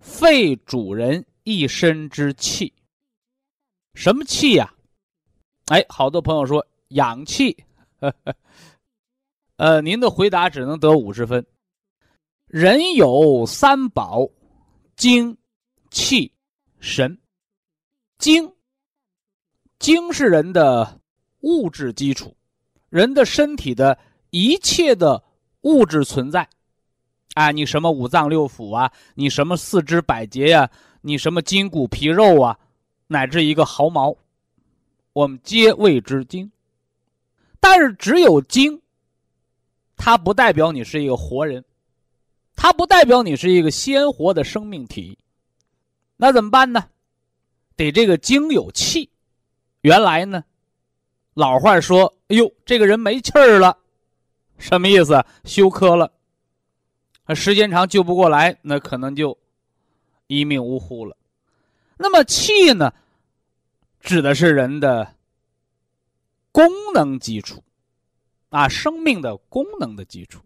肺主人一身之气，什么气呀？哎，好多朋友说氧气呵呵。呃，您的回答只能得五十分。人有三宝：精、气、神。精，精是人的物质基础，人的身体的一切的物质存在。啊，你什么五脏六腑啊？你什么四肢百节呀？你什么筋骨皮肉啊？乃至一个毫毛，我们皆谓之精。但是只有精，它不代表你是一个活人，它不代表你是一个鲜活的生命体。那怎么办呢？得这个精有气。原来呢，老话说：“哎呦，这个人没气儿了。”什么意思？休克了。时间长救不过来，那可能就一命呜呼了。那么气呢，指的是人的功能基础啊，生命的功能的基础。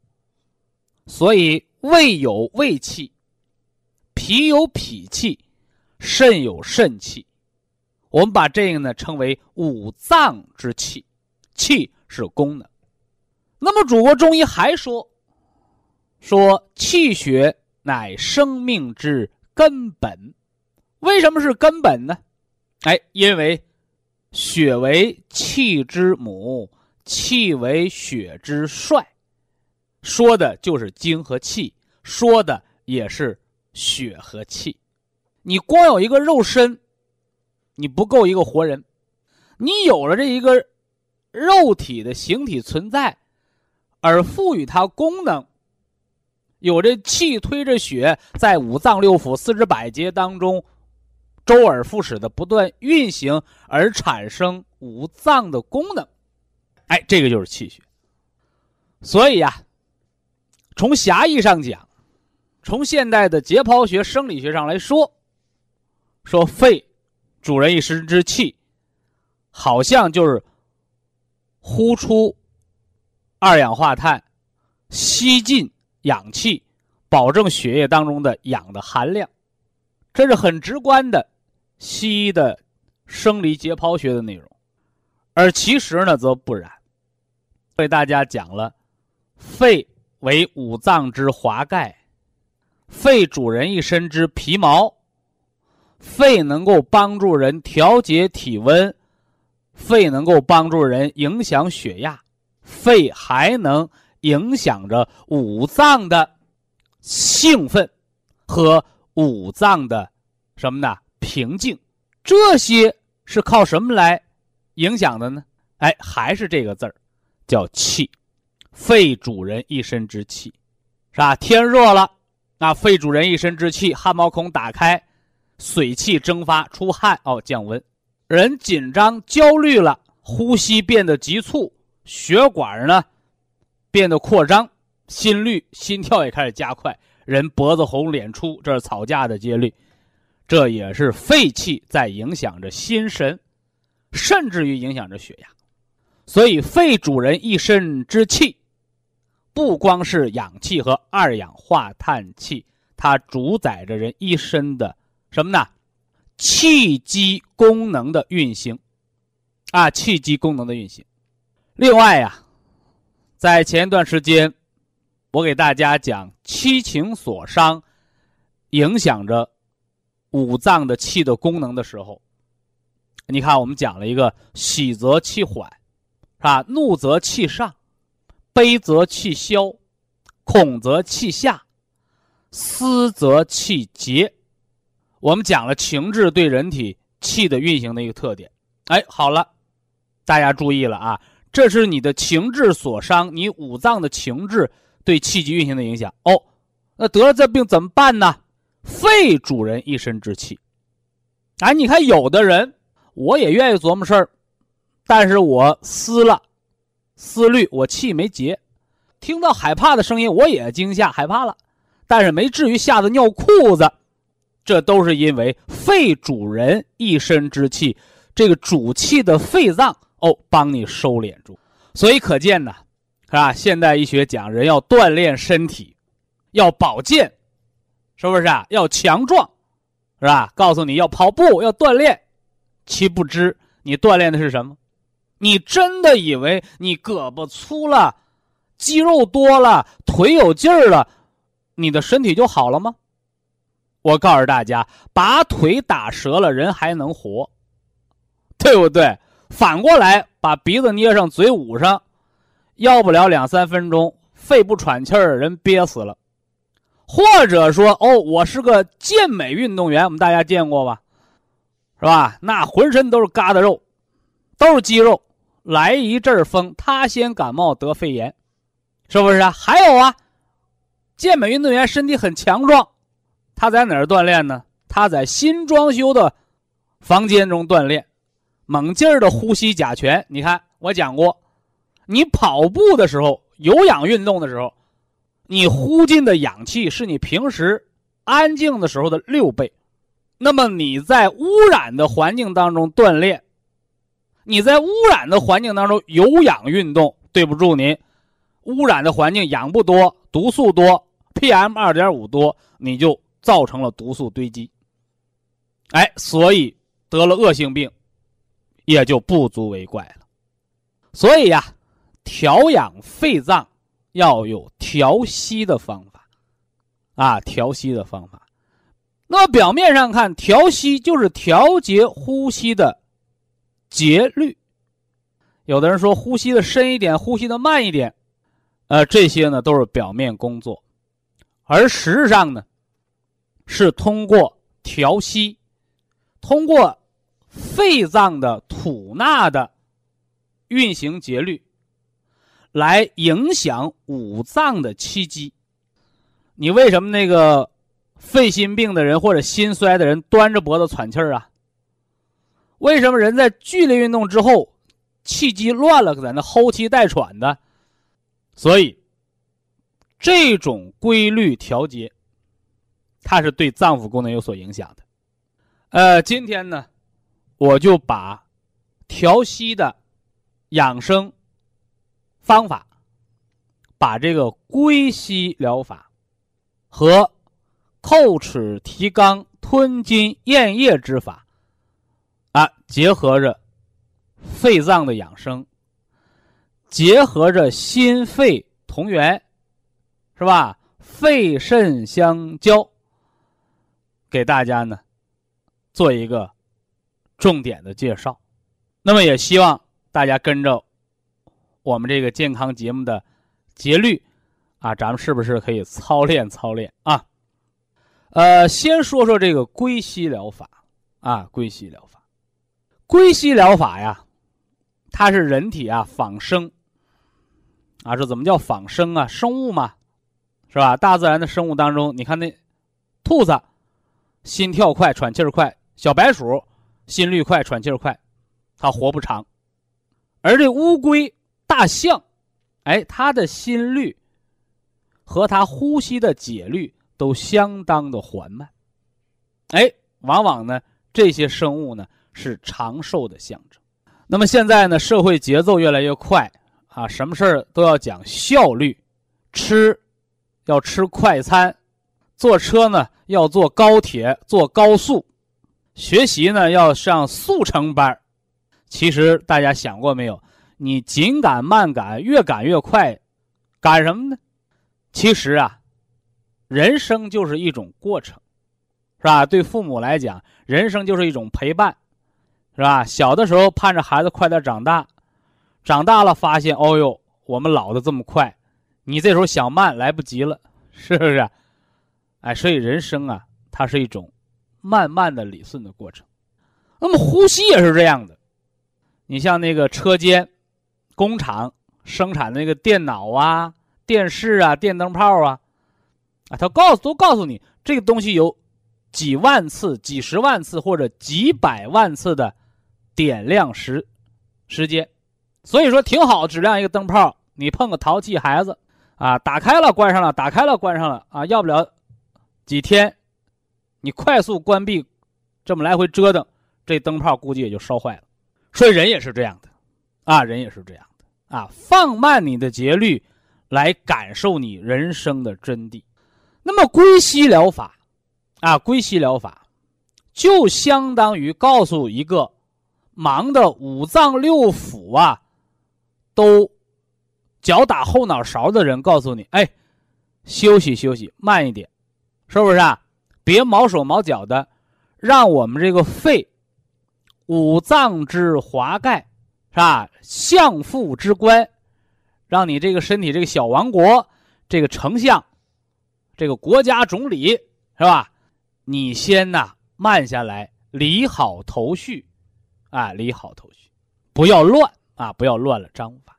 所以胃有胃气，脾有脾气，肾有肾气。我们把这个呢称为五脏之气，气是功能。那么祖国中医还说。说气血乃生命之根本，为什么是根本呢？哎，因为血为气之母，气为血之帅，说的就是精和气，说的也是血和气。你光有一个肉身，你不够一个活人。你有了这一个肉体的形体存在，而赋予它功能。有这气推着血在五脏六腑、四肢百节当中周而复始的不断运行，而产生五脏的功能。哎，这个就是气血。所以呀，从狭义上讲，从现代的解剖学、生理学上来说，说肺主人一身之气，好像就是呼出二氧化碳，吸进。氧气，保证血液当中的氧的含量，这是很直观的西医的生理解剖学的内容，而其实呢则不然。为大家讲了，肺为五脏之华盖，肺主人一身之皮毛，肺能够帮助人调节体温，肺能够帮助人影响血压，肺还能。影响着五脏的兴奋和五脏的什么呢？平静，这些是靠什么来影响的呢？哎，还是这个字儿，叫气。肺主人一身之气，是吧？天热了，那肺主人一身之气，汗毛孔打开，水气蒸发，出汗哦，降温。人紧张焦虑了，呼吸变得急促，血管呢？变得扩张，心率、心跳也开始加快，人脖子红、脸粗，这是吵架的几率，这也是肺气在影响着心神，甚至于影响着血压。所以，肺主人一身之气，不光是氧气和二氧化碳气，它主宰着人一身的什么呢？气机功能的运行，啊，气机功能的运行。另外呀。在前一段时间，我给大家讲七情所伤，影响着五脏的气的功能的时候，你看我们讲了一个喜则气缓，是吧？怒则气上，悲则气消，恐则气下，思则气结。我们讲了情志对人体气的运行的一个特点。哎，好了，大家注意了啊，这是你的情志所伤，你五脏的情志对气机运行的影响。哦，那得了这病怎么办呢？肺主人一身之气。哎，你看有的人，我也愿意琢磨事儿，但是我思了，思虑，我气没结，听到害怕的声音，我也惊吓害怕了，但是没至于吓得尿裤子。这都是因为肺主人一身之气，这个主气的肺脏哦，帮你收敛住。所以可见呢，是吧？现代医学讲人要锻炼身体，要保健，是不是啊？要强壮，是吧？告诉你要跑步，要锻炼，其不知你锻炼的是什么？你真的以为你胳膊粗了，肌肉多了，腿有劲儿了，你的身体就好了吗？我告诉大家，把腿打折了，人还能活，对不对？反过来，把鼻子捏上，嘴捂上，要不了两三分钟，肺不喘气儿，人憋死了。或者说，哦，我是个健美运动员，我们大家见过吧？是吧？那浑身都是疙瘩肉，都是肌肉，来一阵风，他先感冒得肺炎，是不是啊？还有啊，健美运动员身体很强壮。他在哪儿锻炼呢？他在新装修的房间中锻炼，猛劲儿的呼吸甲醛。你看，我讲过，你跑步的时候，有氧运动的时候，你呼进的氧气是你平时安静的时候的六倍。那么你在污染的环境当中锻炼，你在污染的环境当中有氧运动，对不住您，污染的环境氧不多，毒素多，PM 二点五多，你就。造成了毒素堆积，哎，所以得了恶性病，也就不足为怪了。所以呀，调养肺脏要有调息的方法，啊，调息的方法。那么表面上看，调息就是调节呼吸的节律。有的人说呼吸的深一点，呼吸的慢一点，呃，这些呢都是表面工作，而实质上呢。是通过调息，通过肺脏的吐纳的运行节律，来影响五脏的气机。你为什么那个肺心病的人或者心衰的人端着脖子喘气儿啊？为什么人在剧烈运动之后气机乱了，在那呼气带喘的？所以这种规律调节。它是对脏腑功能有所影响的，呃，今天呢，我就把调息的养生方法，把这个归息疗法和叩齿提肛、吞津咽液之法啊，结合着肺脏的养生，结合着心肺同源，是吧？肺肾相交。给大家呢做一个重点的介绍，那么也希望大家跟着我们这个健康节目的节律啊，咱们是不是可以操练操练啊？呃，先说说这个归息疗法啊，归息疗法，归息疗法呀，它是人体啊仿生啊，这怎么叫仿生啊？生物嘛，是吧？大自然的生物当中，你看那兔子。心跳快，喘气儿快，小白鼠心率快，喘气儿快，它活不长。而这乌龟、大象，哎，它的心率和它呼吸的节律都相当的缓慢。哎，往往呢，这些生物呢是长寿的象征。那么现在呢，社会节奏越来越快啊，什么事儿都要讲效率，吃要吃快餐。坐车呢要坐高铁，坐高速；学习呢要上速成班其实大家想过没有？你紧赶慢赶，越赶越快，赶什么呢？其实啊，人生就是一种过程，是吧？对父母来讲，人生就是一种陪伴，是吧？小的时候盼着孩子快点长大，长大了发现，哦呦，我们老的这么快，你这时候想慢来不及了，是不是？哎，所以人生啊，它是一种慢慢的理顺的过程。那么呼吸也是这样的，你像那个车间、工厂生产那个电脑啊、电视啊、电灯泡啊，啊，他告诉都告诉你，这个东西有几万次、几十万次或者几百万次的点亮时时间，所以说挺好，质量一个灯泡，你碰个淘气孩子啊，打开了关上了，打开了关上了啊，要不了几天，你快速关闭，这么来回折腾。这灯泡估计也就烧坏了，所以人也是这样的，啊，人也是这样的，啊，放慢你的节律，来感受你人生的真谛。那么归西疗法，啊，归西疗法，就相当于告诉一个忙的五脏六腑啊，都脚打后脑勺的人，告诉你，哎，休息休息，慢一点，是不是啊？别毛手毛脚的，让我们这个肺。五脏之华盖，是吧？相父之官，让你这个身体这个小王国，这个丞相，这个国家总理，是吧？你先呐，慢下来，理好头绪，啊，理好头绪，不要乱啊，不要乱了章法。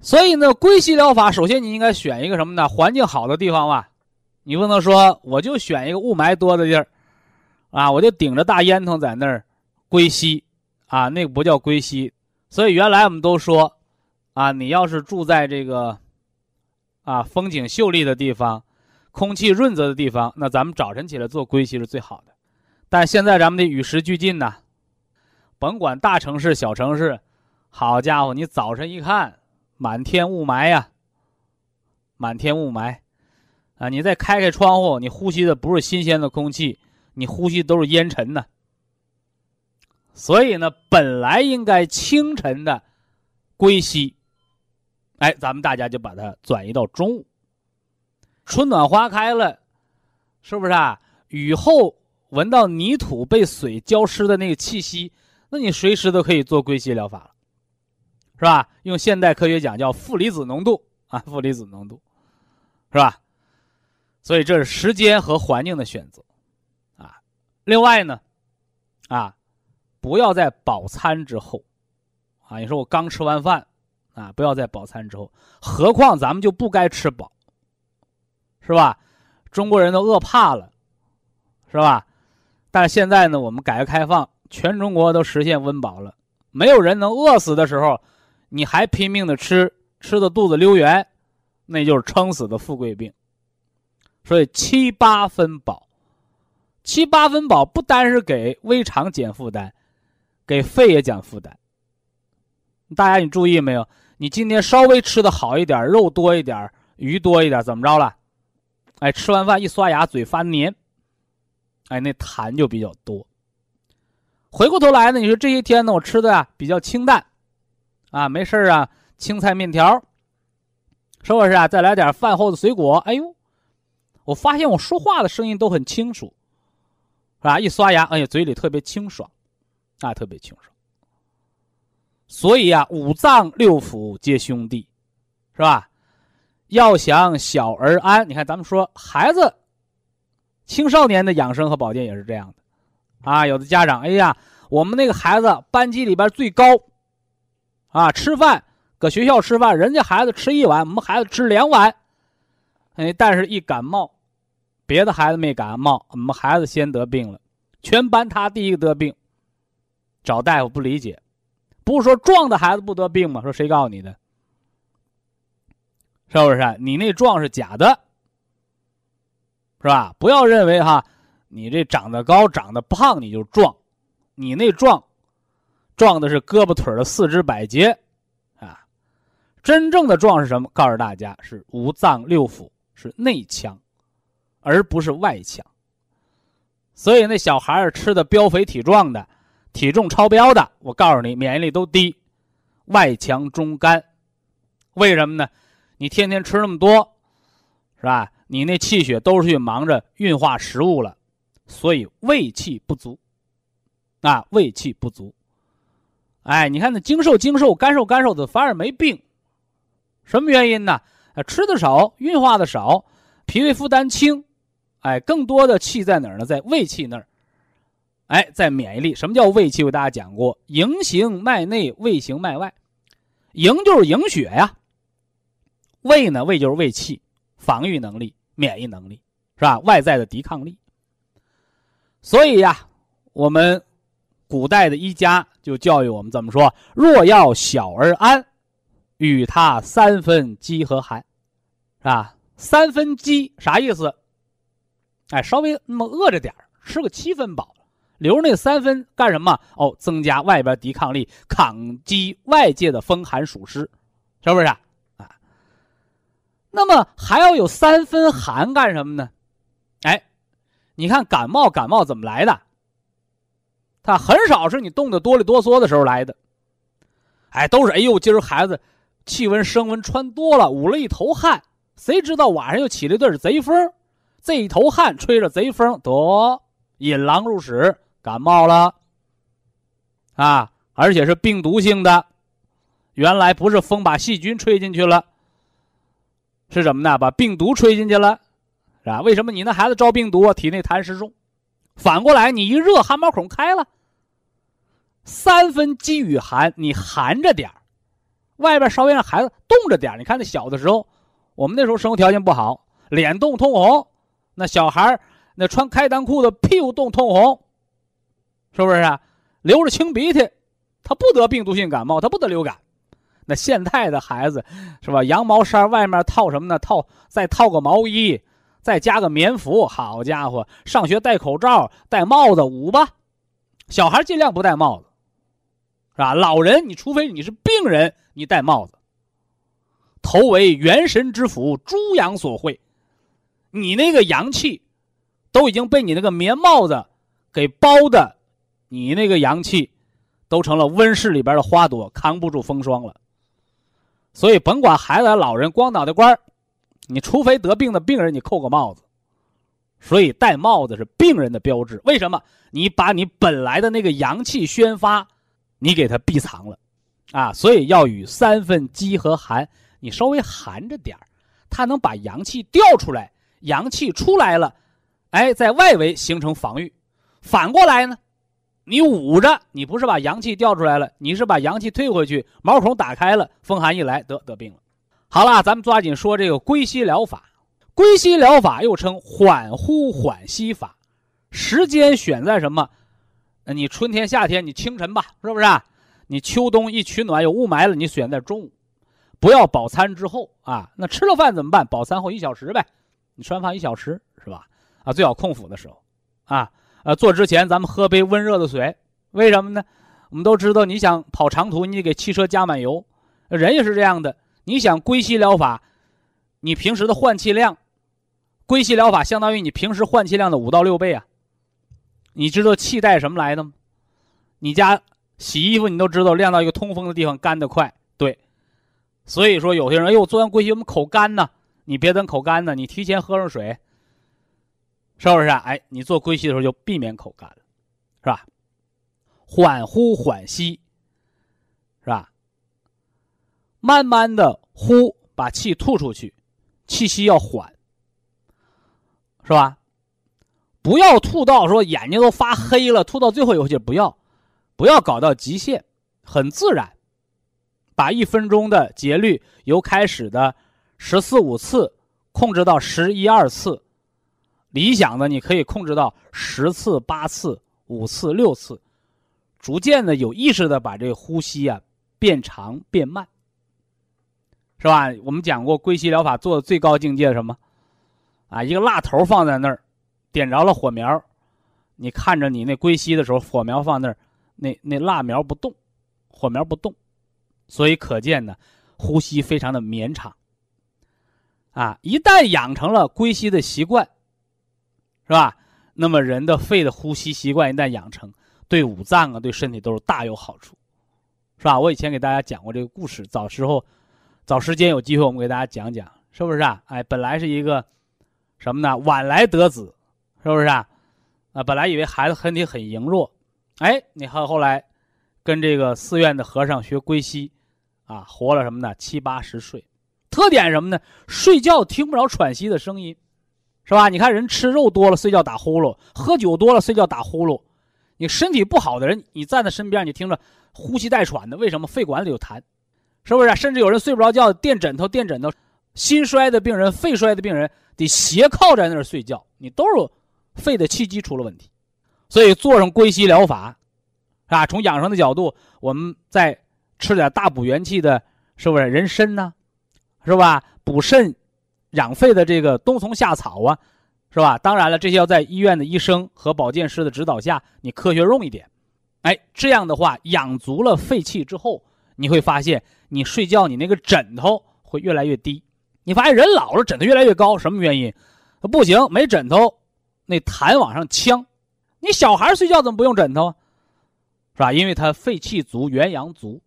所以呢，归西疗法，首先你应该选一个什么呢？环境好的地方吧。你不能说我就选一个雾霾多的地儿，啊，我就顶着大烟囱在那儿归西。啊，那个不叫归西，所以原来我们都说，啊，你要是住在这个，啊，风景秀丽的地方，空气润泽的地方，那咱们早晨起来做归西是最好的。但现在咱们得与时俱进呐，甭管大城市小城市，好家伙，你早晨一看，满天雾霾呀，满天雾霾，啊，你再开开窗户，你呼吸的不是新鲜的空气，你呼吸都是烟尘呢。所以呢，本来应该清晨的归西，哎，咱们大家就把它转移到中午。春暖花开了，是不是啊？雨后闻到泥土被水浇湿的那个气息，那你随时都可以做归西疗法了，是吧？用现代科学讲叫负离子浓度啊，负离子浓度，是吧？所以这是时间和环境的选择啊。另外呢，啊。不要在饱餐之后，啊，你说我刚吃完饭，啊，不要在饱餐之后，何况咱们就不该吃饱，是吧？中国人都饿怕了，是吧？但是现在呢，我们改革开放，全中国都实现温饱了，没有人能饿死的时候，你还拼命的吃，吃的肚子溜圆，那就是撑死的富贵病。所以七八分饱，七八分饱不单是给胃肠减负担。给肺也减负担。大家你注意没有？你今天稍微吃的好一点，肉多一点，鱼多一点，怎么着了？哎，吃完饭一刷牙，嘴发黏，哎，那痰就比较多。回过头来呢，你说这些天呢，我吃的啊比较清淡，啊，没事啊，青菜面条，是不是啊？再来点饭后的水果，哎呦，我发现我说话的声音都很清楚，是吧？一刷牙，哎呀，嘴里特别清爽。啊，特别清爽。所以啊，五脏六腑皆兄弟，是吧？要想小儿安，你看咱们说孩子、青少年的养生和保健也是这样的。啊，有的家长，哎呀，我们那个孩子班级里边最高，啊，吃饭搁学校吃饭，人家孩子吃一碗，我们孩子吃两碗。哎，但是一感冒，别的孩子没感冒，我们孩子先得病了，全班他第一个得病。找大夫不理解，不是说壮的孩子不得病吗？说谁告诉你的？是不是？你那壮是假的，是吧？不要认为哈，你这长得高、长得胖你就壮，你那壮，壮的是胳膊腿的四肢百节，啊，真正的壮是什么？告诉大家是五脏六腑是内强，而不是外强。所以那小孩儿吃的膘肥体壮的。体重超标的，我告诉你，免疫力都低，外强中干，为什么呢？你天天吃那么多，是吧？你那气血都是去忙着运化食物了，所以胃气不足。啊，胃气不足。哎，你看那精瘦精瘦、干瘦干瘦的，反而没病，什么原因呢？啊，吃的少，运化的少，脾胃负担轻。哎，更多的气在哪儿呢？在胃气那儿。哎，在免疫力。什么叫胃气？我给大家讲过，营行脉内，胃行脉外。营就是营血呀。胃呢？胃就是胃气，防御能力、免疫能力，是吧？外在的抵抗力。所以呀，我们古代的医家就教育我们怎么说：若要小而安，与他三分饥和寒，是吧？三分饥啥意思？哎，稍微那么饿着点吃个七分饱，留着那三分干什么？哦，增加外边抵抗力，抗击外界的风寒暑湿，是不是啊？啊，那么还要有三分寒干什么呢？哎，你看感冒，感冒怎么来的？它很少是你冻得哆里哆嗦的时候来的，哎，都是哎呦，今儿孩子气温升温穿多了，捂了一头汗，谁知道晚上又起了一阵贼风。这一头汗吹着贼风，得引狼入室，感冒了啊！而且是病毒性的，原来不是风把细菌吹进去了，是什么呢？把病毒吹进去了，是吧？为什么你那孩子招病毒，体内痰湿重？反过来，你一热，汗毛孔开了，三分饥与寒，你寒着点外边稍微让孩子冻着点你看那小的时候，我们那时候生活条件不好，脸冻通红。那小孩那穿开裆裤的屁股冻通红，是不是啊？流着清鼻涕，他不得病毒性感冒，他不得流感。那现在的孩子，是吧？羊毛衫外面套什么呢？套再套个毛衣，再加个棉服。好家伙，上学戴口罩、戴帽子捂吧。小孩尽量不戴帽子，是吧？老人，你除非你是病人，你戴帽子。头为元神之府，诸阳所会。你那个阳气，都已经被你那个棉帽子给包的，你那个阳气，都成了温室里边的花朵，扛不住风霜了。所以，甭管孩子、老人，光脑袋瓜你除非得病的病人，你扣个帽子。所以，戴帽子是病人的标志。为什么？你把你本来的那个阳气宣发，你给它闭藏了，啊！所以要与三分饥和寒，你稍微寒着点儿，它能把阳气调出来。阳气出来了，哎，在外围形成防御。反过来呢，你捂着，你不是把阳气调出来了，你是把阳气退回去，毛孔打开了，风寒一来得得病了。好了，咱们抓紧说这个归西疗法。归西疗法又称缓呼缓吸法，时间选在什么？你春天、夏天，你清晨吧，是不是？你秋冬一取暖有雾霾了，你选在中午，不要饱餐之后啊。那吃了饭怎么办？饱餐后一小时呗。你吃完饭一小时是吧？啊，最好空腹的时候，啊，呃，做之前咱们喝杯温热的水，为什么呢？我们都知道，你想跑长途，你得给汽车加满油，人也是这样的。你想归西疗法，你平时的换气量，归西疗法相当于你平时换气量的五到六倍啊。你知道气带什么来的吗？你家洗衣服，你都知道晾到一个通风的地方干得快，对。所以说，有些人，哎呦，做完归西我们口干呢。你别等口干呢，你提前喝上水，是不是？哎，你做归息的时候就避免口干了，是吧？缓呼缓吸，是吧？慢慢的呼，把气吐出去，气息要缓，是吧？不要吐到说眼睛都发黑了，吐到最后一口气不要，不要搞到极限，很自然，把一分钟的节律由开始的。十四五次，控制到十一二次，理想的你可以控制到十次八次五次六次，逐渐的有意识的把这个呼吸啊变长变慢，是吧？我们讲过归西疗法做的最高境界什么？啊，一个蜡头放在那儿，点着了火苗，你看着你那归西的时候，火苗放那儿，那那蜡苗不动，火苗不动，所以可见呢，呼吸非常的绵长。啊，一旦养成了归西的习惯，是吧？那么人的肺的呼吸习惯一旦养成，对五脏啊，对身体都是大有好处，是吧？我以前给大家讲过这个故事，早时候，早时间有机会我们给大家讲讲，是不是啊？哎，本来是一个什么呢？晚来得子，是不是啊？啊，本来以为孩子身体很羸弱，哎，你看后来跟这个寺院的和尚学归西，啊，活了什么呢？七八十岁，特点什么呢？睡觉听不着喘息的声音，是吧？你看人吃肉多了，睡觉打呼噜；喝酒多了，睡觉打呼噜。你身体不好的人，你站在身边，你听着呼吸带喘的，为什么？肺管里有痰，是不是？甚至有人睡不着觉，垫枕头，垫枕头。心衰的病人、肺衰的病人得斜靠在那儿睡觉，你都是肺的气机出了问题。所以做上归西疗法，啊，从养生的角度，我们再吃点大补元气的，是不是人参呢？是吧？补肾、养肺的这个冬虫夏草啊，是吧？当然了，这些要在医院的医生和保健师的指导下，你科学用一点。哎，这样的话养足了肺气之后，你会发现你睡觉你那个枕头会越来越低。你发现人老了，枕头越来越高，什么原因？不行，没枕头，那痰往上呛。你小孩睡觉怎么不用枕头啊？是吧？因为他肺气足，元阳足，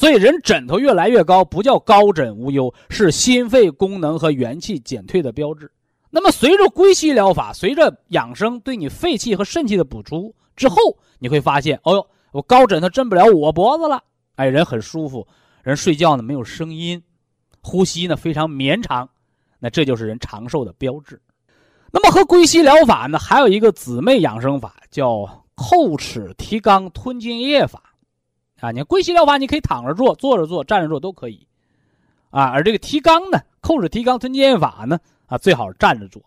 所以人枕头越来越高，不叫高枕无忧，是心肺功能和元气减退的标志。那么随着归西疗法，随着养生对你肺气和肾气的补充之后，你会发现，哦呦，我高枕头震不了我脖子了，哎，人很舒服，人睡觉呢没有声音。呼吸呢非常绵长，那这就是人长寿的标志。那么和归西疗法呢，还有一个姊妹养生法，叫叩齿提肛吞津液法。啊，你归西疗法，你可以躺着做、坐着做、站着做都可以。啊，而这个提肛呢，叩齿提肛吞津液法呢，啊，最好是站着做。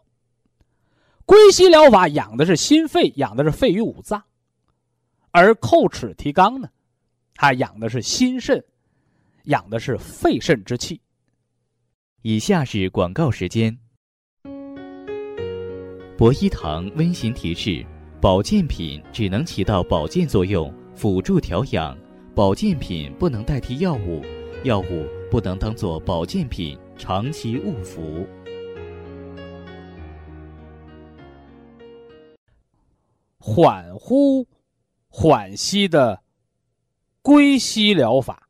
归西疗法养的是心肺，养的是肺与五脏，而叩齿提肛呢，它养的是心肾，养的是肺肾之气。以下是广告时间。博一堂温馨提示：保健品只能起到保健作用，辅助调养；保健品不能代替药物，药物不能当做保健品长期误服。缓呼、缓吸的归西疗法，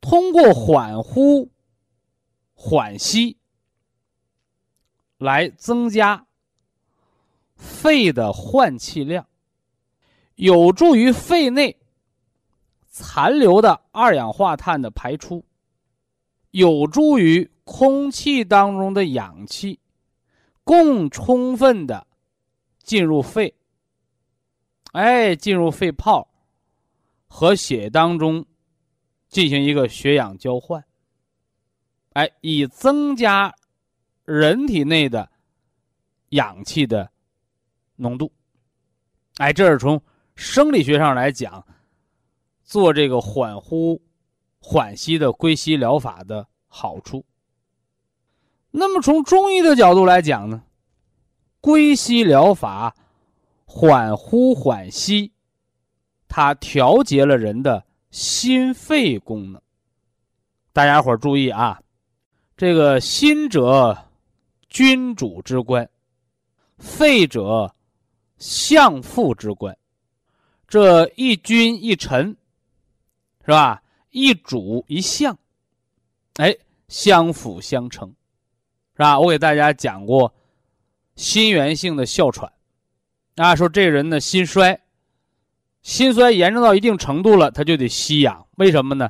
通过缓呼。缓吸，来增加肺的换气量，有助于肺内残留的二氧化碳的排出，有助于空气当中的氧气更充分的进入肺，哎，进入肺泡和血当中进行一个血氧交换。哎，以增加人体内的氧气的浓度。哎，这是从生理学上来讲，做这个缓呼、缓吸的归西疗法的好处。那么从中医的角度来讲呢，归西疗法缓呼缓吸，它调节了人的心肺功能。大家伙注意啊！这个心者，君主之官；肺者，相父之官。这一君一臣，是吧？一主一相，哎，相辅相成，是吧？我给大家讲过，心源性的哮喘，啊，说这人呢心衰，心衰严重到一定程度了，他就得吸氧，为什么呢？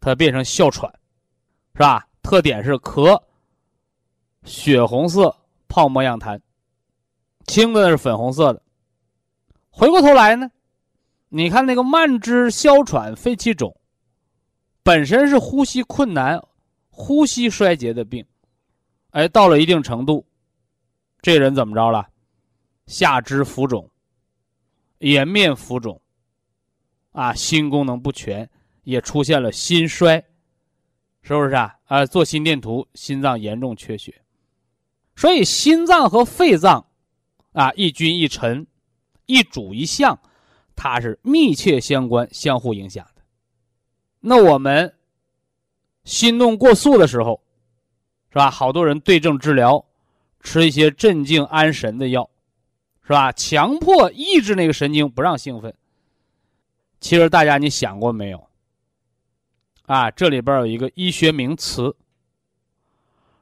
他变成哮喘，是吧？特点是咳，血红色泡沫样痰，青的是粉红色的。回过头来呢，你看那个慢支哮喘、肺气肿，本身是呼吸困难、呼吸衰竭的病，哎，到了一定程度，这人怎么着了？下肢浮肿，颜面浮肿，啊，心功能不全，也出现了心衰。是不是啊？啊，做心电图，心脏严重缺血，所以心脏和肺脏，啊，一君一臣，一主一相，它是密切相关、相互影响的。那我们心动过速的时候，是吧？好多人对症治疗，吃一些镇静安神的药，是吧？强迫抑制那个神经，不让兴奋。其实大家你想过没有？啊，这里边有一个医学名词，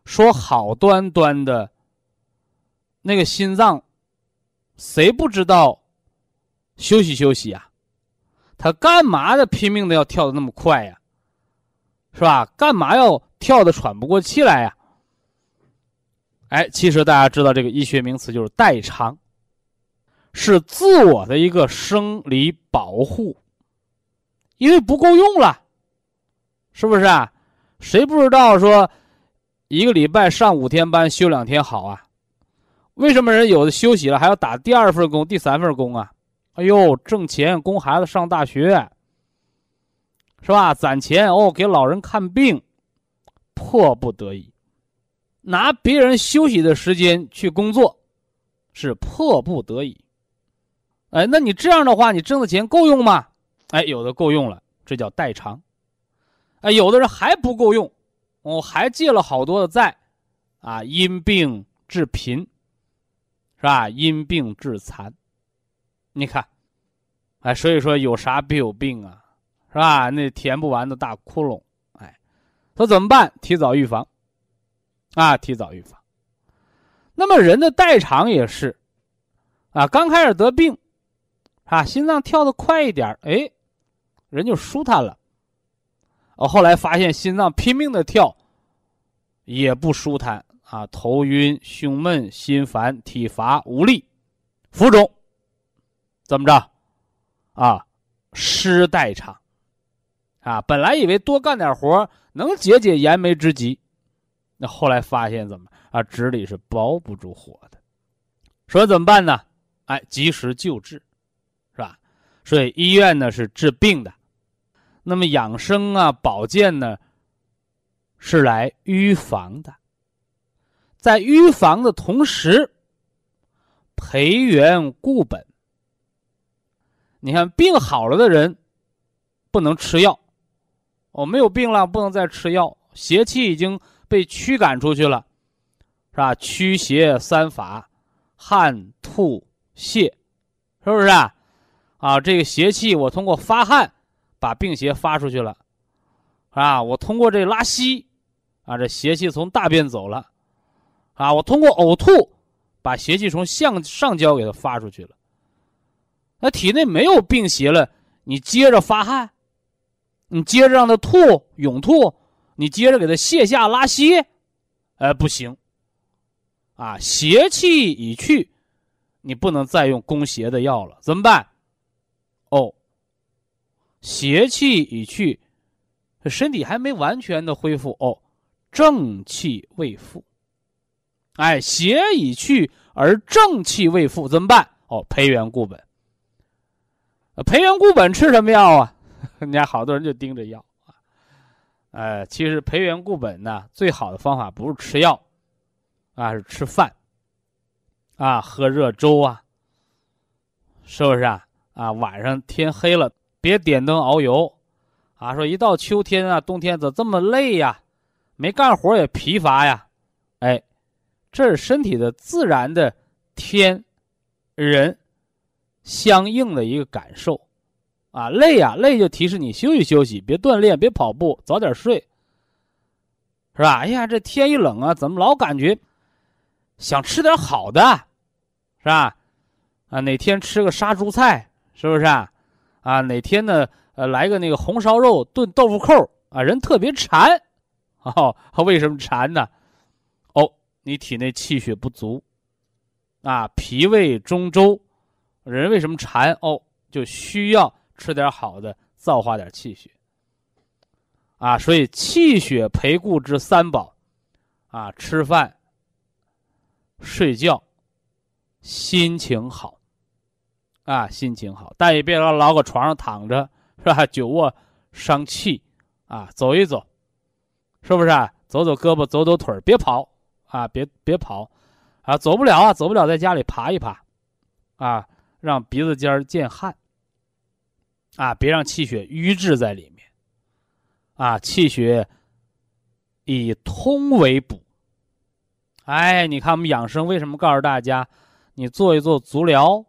说好端端的，那个心脏谁不知道休息休息呀？他干嘛的拼命的要跳的那么快呀？是吧？干嘛要跳的喘不过气来呀？哎，其实大家知道这个医学名词就是代偿，是自我的一个生理保护，因为不够用了，是不是啊？谁不知道说一个礼拜上五天班休两天好啊？为什么人有的休息了还要打第二份工、第三份工啊？哎呦，挣钱供孩子上大学，是吧？攒钱哦，给老人看病，迫不得已，拿别人休息的时间去工作，是迫不得已。哎，那你这样的话，你挣的钱够用吗？哎，有的够用了，这叫代偿。哎，有的人还不够用，我还借了好多的债，啊，因病致贫，是吧？因病致残，你看，哎，所以说有啥必有病啊，是吧？那填不完的大窟窿，哎，说怎么办？提早预防，啊，提早预防。那么人的代偿也是，啊，刚开始得病，啊，心脏跳得快一点，哎，人就舒坦了。我后来发现心脏拼命的跳，也不舒坦啊，头晕、胸闷、心烦、体乏、无力、浮肿，怎么着？啊，失代偿，啊，本来以为多干点活能解解燃眉之急，那后来发现怎么啊？纸里是包不住火的，说怎么办呢？哎，及时救治，是吧？所以医院呢是治病的。那么养生啊，保健呢，是来预防的，在预防的同时，培元固本。你看病好了的人，不能吃药，哦，没有病了，不能再吃药，邪气已经被驱赶出去了，是吧？驱邪三法，汗、吐、泻，是不是啊？啊，这个邪气我通过发汗。把病邪发出去了，啊！我通过这拉稀，啊，这邪气从大便走了，啊！我通过呕吐，把邪气从向上焦给它发出去了。那体内没有病邪了，你接着发汗，你接着让它吐涌吐，你接着给它泻下拉稀，哎，不行，啊！邪气已去，你不能再用攻邪的药了，怎么办？哦。邪气已去，身体还没完全的恢复哦，正气未复。哎，邪已去而正气未复，怎么办？哦，培元固本。培元固本吃什么药啊？人家好多人就盯着药啊。呃，其实培元固本呢，最好的方法不是吃药，啊，是吃饭，啊，喝热粥啊，是不是啊？啊，晚上天黑了。别点灯熬油，啊！说一到秋天啊，冬天怎这么累呀？没干活也疲乏呀，哎，这是身体的自然的天人相应的一个感受，啊，累呀，累就提示你休息休息，别锻炼，别跑步，早点睡，是吧？哎呀，这天一冷啊，怎么老感觉想吃点好的，是吧？啊，哪天吃个杀猪菜，是不是啊？啊，哪天呢？呃，来个那个红烧肉炖豆腐扣啊，人特别馋，哦，为什么馋呢？哦，你体内气血不足，啊，脾胃中周，人为什么馋？哦，就需要吃点好的，造化点气血。啊，所以气血培固之三宝，啊，吃饭、睡觉、心情好。啊，心情好，但也别老老搁床上躺着，是吧？久卧伤气，啊，走一走，是不是？走走胳膊，走走腿别跑啊，别别跑，啊，走不了啊，走不了，在家里爬一爬，啊，让鼻子尖儿见汗，啊，别让气血瘀滞在里面，啊，气血以通为补。哎，你看我们养生为什么告诉大家，你做一做足疗。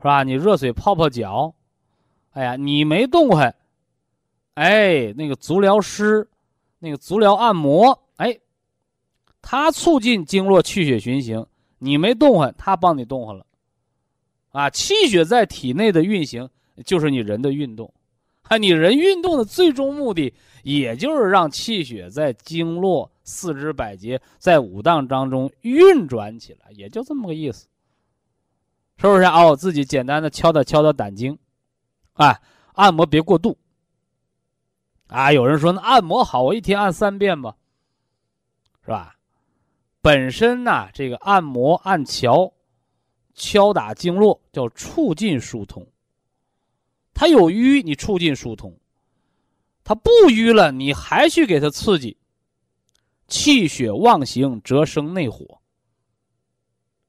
是吧？你热水泡泡脚，哎呀，你没动弹，哎，那个足疗师，那个足疗按摩，哎，他促进经络气血循行，你没动弹，他帮你动弹了，啊，气血在体内的运行就是你人的运动，啊，你人运动的最终目的，也就是让气血在经络、四肢百节、在五脏当中运转起来，也就这么个意思，是不是？啊？我，自己简单的敲打敲打胆经，哎，按摩别过度。啊，有人说那按摩好，我一天按三遍吧，是吧？本身呢，这个按摩按桥，敲打经络叫促进疏通。它有瘀，你促进疏通；它不瘀了，你还去给它刺激，气血妄行则生内火，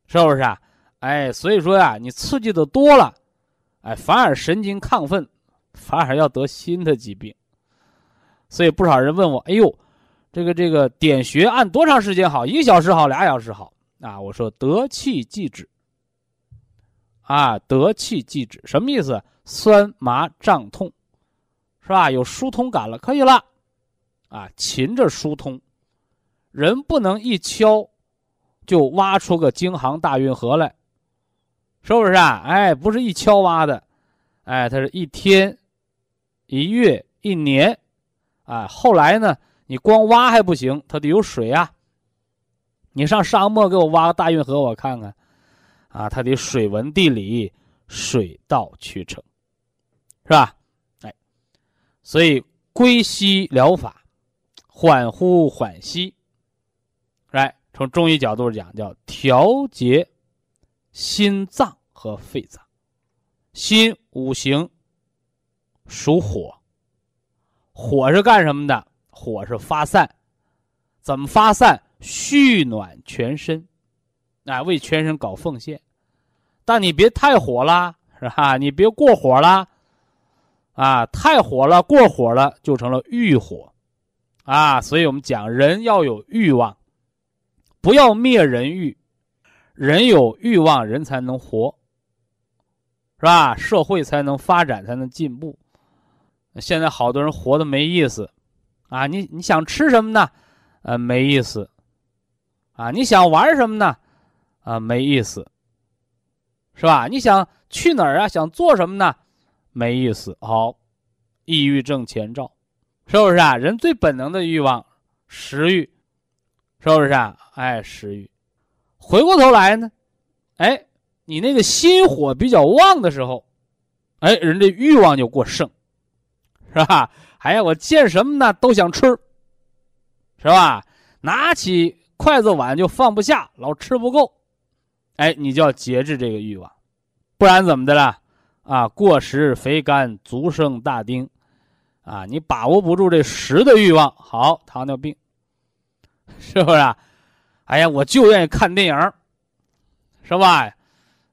是不是啊？哎，所以说呀，你刺激的多了，哎，反而神经亢奋，反而要得新的疾病。所以不少人问我：“哎呦，这个这个点穴按多长时间好？一个小时好，俩小时好？”啊，我说得气即止。啊，得气即止什么意思？酸麻胀痛，是吧？有疏通感了，可以了。啊，勤着疏通，人不能一敲就挖出个京杭大运河来，是不是啊？哎，不是一敲挖的，哎，它是一天、一月、一年。啊，后来呢？你光挖还不行，它得有水啊。你上沙漠给我挖个大运河，我看看，啊，它得水文地理，水到渠成，是吧？哎，所以归西疗法，缓呼缓吸，来从中医角度讲，叫调节心脏和肺脏。心五行属火。火是干什么的？火是发散，怎么发散？蓄暖全身，啊，为全身搞奉献。但你别太火了，是吧？你别过火了，啊，太火了，过火了就成了欲火，啊，所以我们讲人要有欲望，不要灭人欲，人有欲望，人才能活，是吧？社会才能发展，才能进步。现在好多人活的没意思，啊，你你想吃什么呢？呃，没意思，啊，你想玩什么呢？啊，没意思，是吧？你想去哪儿啊？想做什么呢？没意思。好，抑郁症前兆，是不是啊？人最本能的欲望，食欲，是不是啊？哎，食欲。回过头来呢，哎，你那个心火比较旺的时候，哎，人的欲望就过剩。是吧？哎呀，我见什么呢都想吃，是吧？拿起筷子碗就放不下，老吃不够，哎，你就要节制这个欲望，不然怎么的了？啊，过食肥甘，足生大丁，啊，你把握不住这食的欲望，好，糖尿病，是不是？哎呀，我就愿意看电影，是吧？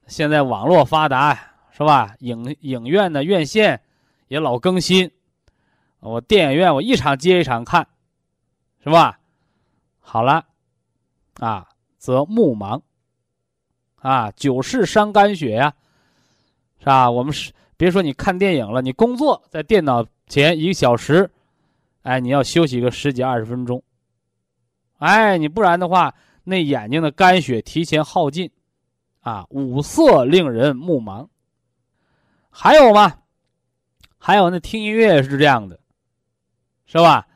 现在网络发达，是吧？影影院的院线也老更新。我电影院我一场接一场看，是吧？好了，啊，则目盲，啊，久视伤肝血呀，是吧？我们是别说你看电影了，你工作在电脑前一个小时，哎，你要休息个十几二十分钟，哎，你不然的话，那眼睛的肝血提前耗尽，啊，五色令人目盲。还有吗？还有那听音乐是这样的。是吧？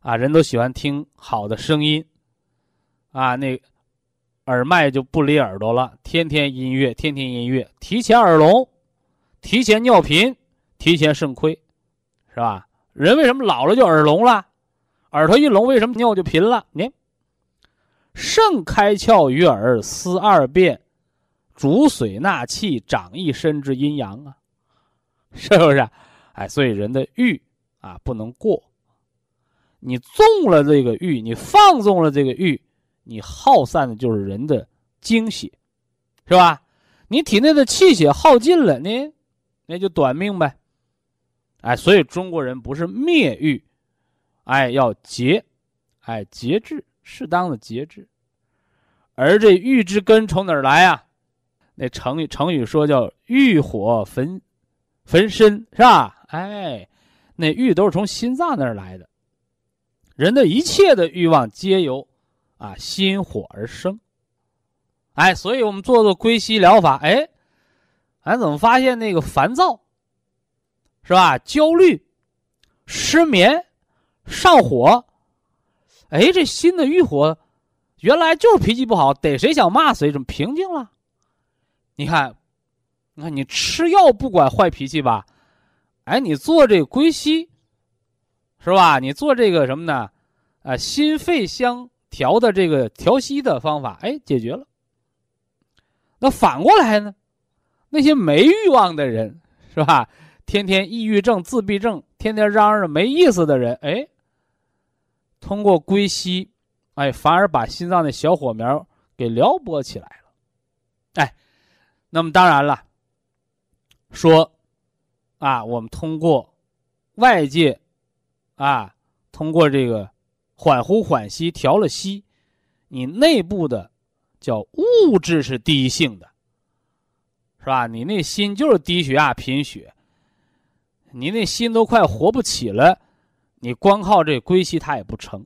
啊，人都喜欢听好的声音，啊，那耳麦就不离耳朵了，天天音乐，天天音乐，提前耳聋，提前尿频，提前肾亏，是吧？人为什么老了就耳聋了？耳朵一聋，为什么尿就频了？你肾开窍于耳，思二便，主水纳气，长一身之阴阳啊，是不是？哎，所以人的欲啊，不能过。你纵了这个欲，你放纵了这个欲，你耗散的就是人的精血，是吧？你体内的气血耗尽了，你那就短命呗。哎，所以中国人不是灭欲，哎，要节，哎，节制，适当的节制。而这欲之根从哪儿来啊？那成语成语说叫欲火焚焚身，是吧？哎，那欲都是从心脏那儿来的。人的一切的欲望皆由啊心火而生，哎，所以我们做做归西疗法，哎，俺怎么发现那个烦躁，是吧？焦虑、失眠、上火，哎，这心的欲火，原来就是脾气不好，逮谁想骂谁，怎么平静了？你看，你看，你吃药不管坏脾气吧？哎，你做这个归西，是吧？你做这个什么呢？啊，心肺相调的这个调息的方法，哎，解决了。那反过来呢？那些没欲望的人，是吧？天天抑郁症、自闭症，天天嚷嚷没意思的人，哎，通过归西，哎，反而把心脏的小火苗给撩拨起来了。哎，那么当然了，说啊，我们通过外界啊，通过这个缓呼缓吸调了息，你内部的叫物质是低性的。是吧？你那心就是低血压、贫血，你那心都快活不起了，你光靠这归西它也不成，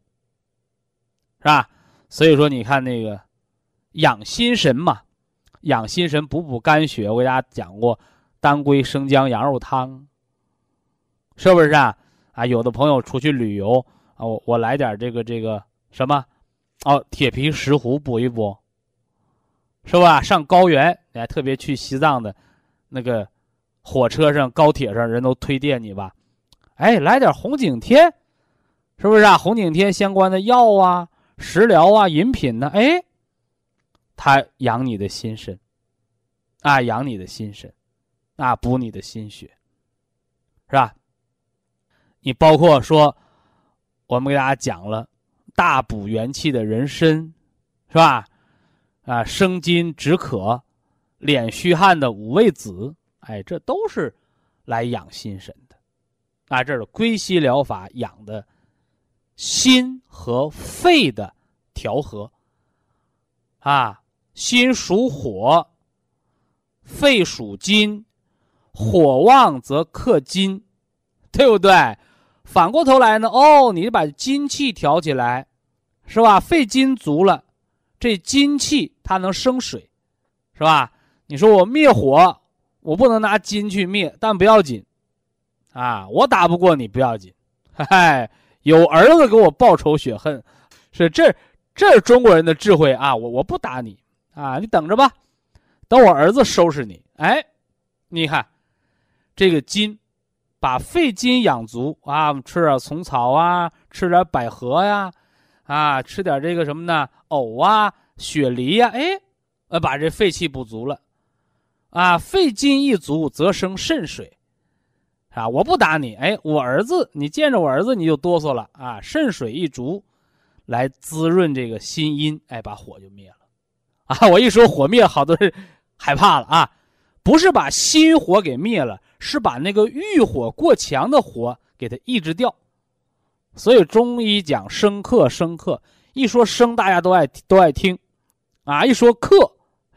是吧？所以说，你看那个养心神嘛，养心神补补肝血，我给大家讲过当归生姜羊肉汤，是不是啊？啊，有的朋友出去旅游啊，我我来点这个这个什么，哦，铁皮石斛补一补。是吧？上高原，你还特别去西藏的，那个火车上、高铁上，人都推荐你吧。哎，来点红景天，是不是啊？红景天相关的药啊、食疗啊、饮品呢？哎，它养你的心神，啊，养你的心神，啊，补你的心血，是吧？你包括说，我们给大家讲了大补元气的人参，是吧？啊，生津止渴、敛虚汗的五味子，哎，这都是来养心神的。啊，这是归西疗法养的心和肺的调和。啊，心属火，肺属金，火旺则克金，对不对？反过头来呢，哦，你把金气调起来，是吧？肺金足了。这金气它能生水，是吧？你说我灭火，我不能拿金去灭，但不要紧，啊，我打不过你不要紧，嗨，有儿子给我报仇雪恨，是这这是中国人的智慧啊！我我不打你啊，你等着吧，等我儿子收拾你。哎，你看，这个金，把肺金养足啊，吃点虫草啊，吃点百合呀。啊，吃点这个什么呢？藕啊，雪梨呀，哎，呃，把这肺气补足了，啊，肺金一足则生肾水，啊，我不打你，哎，我儿子，你见着我儿子你就哆嗦了啊，肾水一足，来滋润这个心阴，哎，把火就灭了，啊，我一说火灭，好多人害怕了啊，不是把心火给灭了，是把那个欲火过强的火给它抑制掉。所以中医讲生克，生克一说生，大家都爱都爱听，啊，一说克，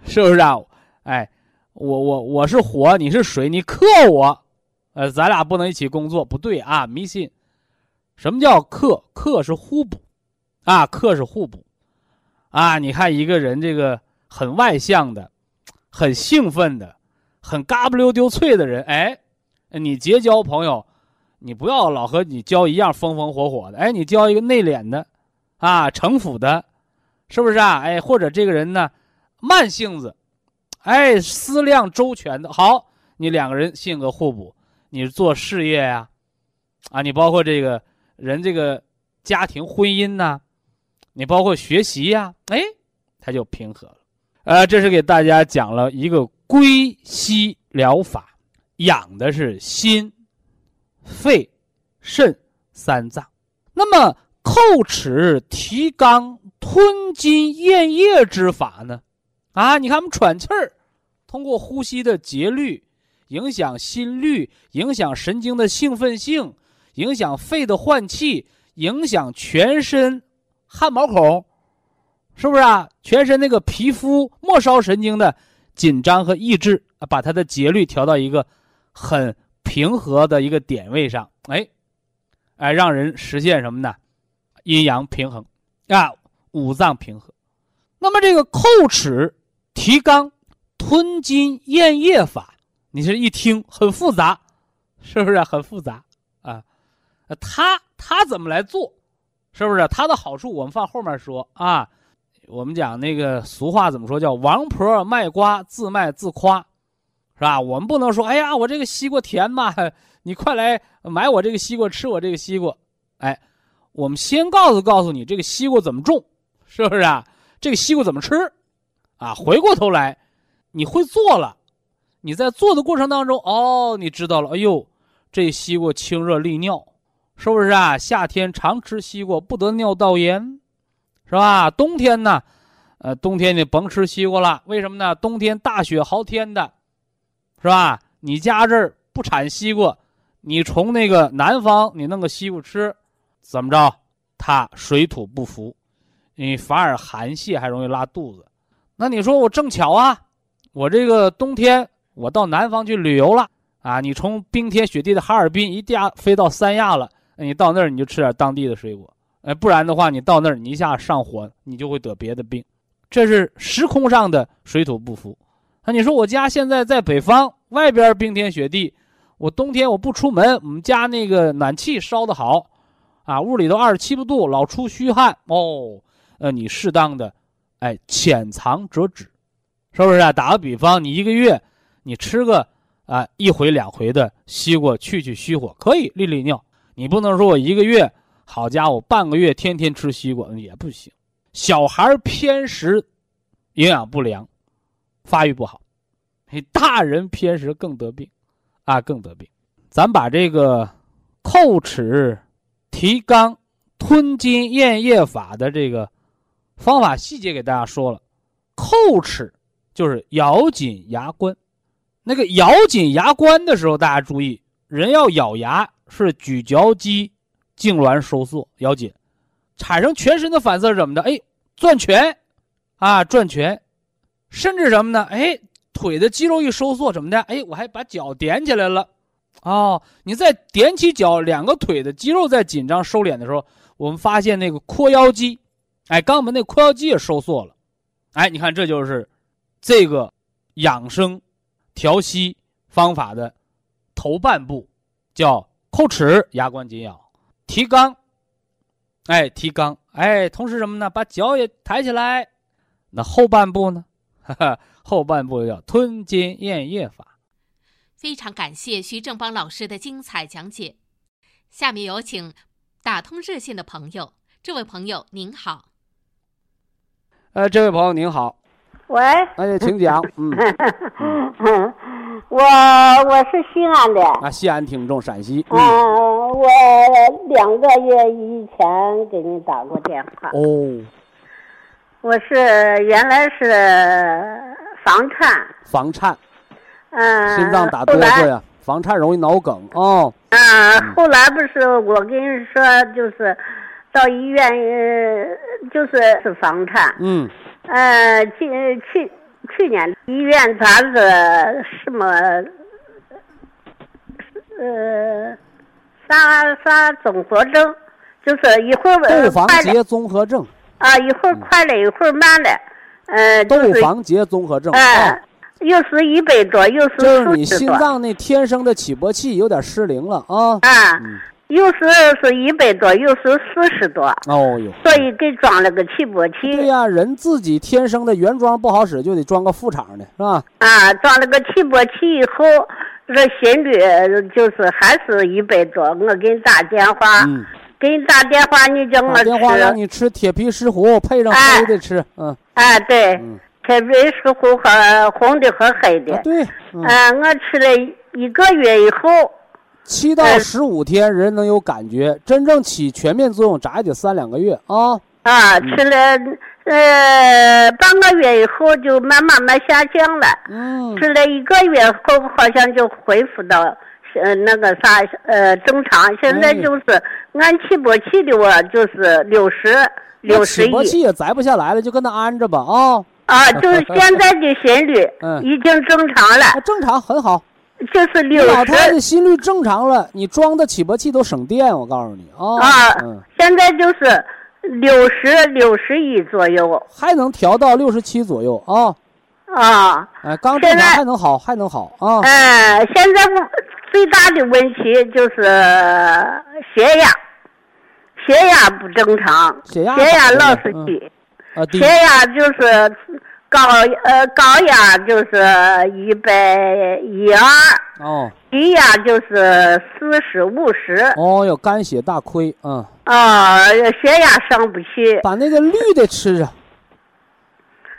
是不是啊？哎，我我我是火，你是水，你克我，呃，咱俩不能一起工作，不对啊，迷信。什么叫克？克是互补，啊，克是互补，啊，你看一个人这个很外向的，很兴奋的，很嘎不溜丢脆的人，哎，你结交朋友。你不要老和你交一样风风火火的，哎，你交一个内敛的，啊，城府的，是不是啊？哎，或者这个人呢，慢性子，哎，思量周全的，好，你两个人性格互补，你做事业呀，啊，你包括这个人这个家庭婚姻呐，你包括学习呀，哎，他就平和了。呃，这是给大家讲了一个归西疗法，养的是心。肺、肾三脏，那么叩齿提肛吞津咽液之法呢？啊，你看我们喘气儿，通过呼吸的节律，影响心率，影响神经的兴奋性，影响肺的换气，影响全身汗毛孔，是不是啊？全身那个皮肤末梢神经的紧张和抑制，把它的节律调到一个很。平和的一个点位上，哎，哎，让人实现什么呢？阴阳平衡啊，五脏平和。那么这个叩齿提肛吞津咽液法，你是一听很复杂，是不是很复杂啊？他他怎么来做？是不是他的好处？我们放后面说啊。我们讲那个俗话怎么说？叫王婆卖瓜，自卖自夸，是吧？我们不能说，哎呀，我这个西瓜甜嘛，你快来买我这个西瓜，吃我这个西瓜。哎，我们先告诉告诉你，这个西瓜怎么种，是不是啊？这个西瓜怎么吃？啊，回过头来，你会做了，你在做的过程当中，哦，你知道了，哎呦，这西瓜清热利尿。是不是啊？夏天常吃西瓜不得尿道炎，是吧？冬天呢，呃，冬天你甭吃西瓜了。为什么呢？冬天大雪豪天的，是吧？你家这儿不产西瓜，你从那个南方你弄个西瓜吃，怎么着？它水土不服，你反而寒气还容易拉肚子。那你说我正巧啊，我这个冬天我到南方去旅游了啊，你从冰天雪地的哈尔滨一架飞到三亚了。你到那儿你就吃点当地的水果，哎，不然的话你到那儿你一下上火，你就会得别的病，这是时空上的水土不服。那你说我家现在在北方，外边冰天雪地，我冬天我不出门，我们家那个暖气烧的好，啊，屋里头二十七八度，老出虚汗哦，呃，你适当的，哎，浅尝辄止，是不是啊？打个比方，你一个月你吃个啊一回两回的西瓜去去虚火，可以利利尿。你不能说我一个月，好家伙，半个月天天吃西瓜也不行。小孩偏食，营养不良，发育不好；你大人偏食更得病，啊，更得病。咱把这个叩齿提肛吞津咽液法的这个方法细节给大家说了。叩齿就是咬紧牙关，那个咬紧牙关的时候，大家注意，人要咬牙。是咀嚼肌痉挛收缩咬紧，产生全身的反射是怎么的？哎，转拳，啊转拳，甚至什么呢？哎，腿的肌肉一收缩怎么的？哎，我还把脚踮起来了，哦，你再踮起脚，两个腿的肌肉在紧张收敛的时候，我们发现那个阔腰肌，哎，肛门那阔腰肌也收缩了，哎，你看这就是这个养生调息方法的头半部，叫。叩齿，牙关紧咬，提肛，哎，提肛，哎，同时什么呢？把脚也抬起来。那后半部呢？哈哈，后半部叫吞津咽液法。非常感谢徐正邦老师的精彩讲解。下面有请打通热线的朋友。这位朋友您好。呃，这位朋友您好。喂。哎，请讲。嗯。我我是西安的啊，西安听众，陕西。嗯，我两个月以前给你打过电话。哦，我是原来是房颤。房颤。嗯。心脏打哆嗦呀，房颤容易脑梗哦。嗯，后来不是我跟你说，就是到医院，就是是房颤。嗯。呃，去去。去年医院查是什么？呃，啥啥综合症？就是一会儿窦房结综合症。啊，一会儿快了，一会儿慢了。呃，窦房结综合症。哎，又是一百多，又是就是你心脏那天生的起搏器有点失灵了啊。啊。又是是一百多，有时四十多，哦哟，所以给装了个起搏器。对呀，人自己天生的原装不好使，就得装个副厂的，是吧？啊，装了个起搏器以后，这心率就是还是一百多。我给你打电话，给你打电话，你叫我吃。电话让你吃铁皮石斛，配上黑的吃，嗯。啊，对，铁皮石斛和红的和黑的。对。嗯，我吃了一个月以后。七到十五天，人能有感觉，真正起全面作用，咋也得三两个月啊！啊，吃了呃半个月以后，就慢慢慢下降了。嗯。吃了一个月后，好像就恢复到呃那个啥呃正常。现在就是按起搏器的话，就是六十六十一。起搏器也摘不下来了，就跟那安着吧啊。啊，就是现在的心率 已经正常了。正常，很好。就是六十。老太太心率正常了，你装的起搏器都省电，我告诉你啊。啊，现在就是六十六十一左右，还能调到六十七左右啊。啊，哎，刚正现在常还能好，还能好啊。哎，现在我最大的问题就是血压，血压不正常，血压血压老是低血压就是高呃高压就是一百一二，哦。低压就是四十五十，哦哟，肝血大亏，嗯，啊，血压上不去，把那个绿的吃上。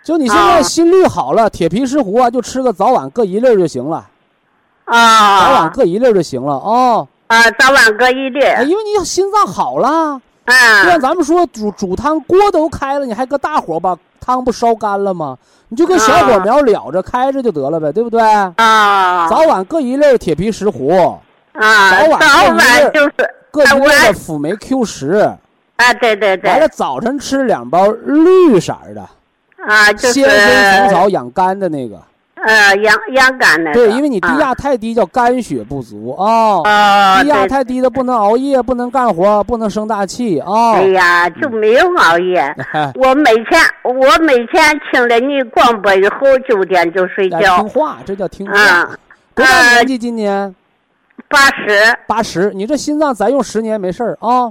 就你现在啊。心率好了，铁皮石斛啊，就吃个早晚各一粒儿就行了，啊。早晚啊各一粒儿就行了哦。啊，早晚各一粒，哎，因为你心脏好了，啊。就啊像咱们说煮煮汤锅都开了，你还搁大火把汤不烧干了吗？你就跟小火苗燎着开着就得了呗，对不对？啊早晚各一粒铁皮石斛，啊，早晚各一粒各一粒的辅酶 Q 十，啊，对对对完，了早晨吃两包绿色的啊，就是仙参虫草养肝的那个。呃养养肝的，对，因为你低压啊太低，叫肝血不足啊。哦，低压太低的不能熬夜，不能干活，不能生大气啊。哎呀，就没有熬夜。哎我每天我每天听了你广播以后，九点就睡哎觉听。话，这叫听话。啊，多大呃年纪？今年八十八十。你这心脏咱用十年没事儿啊，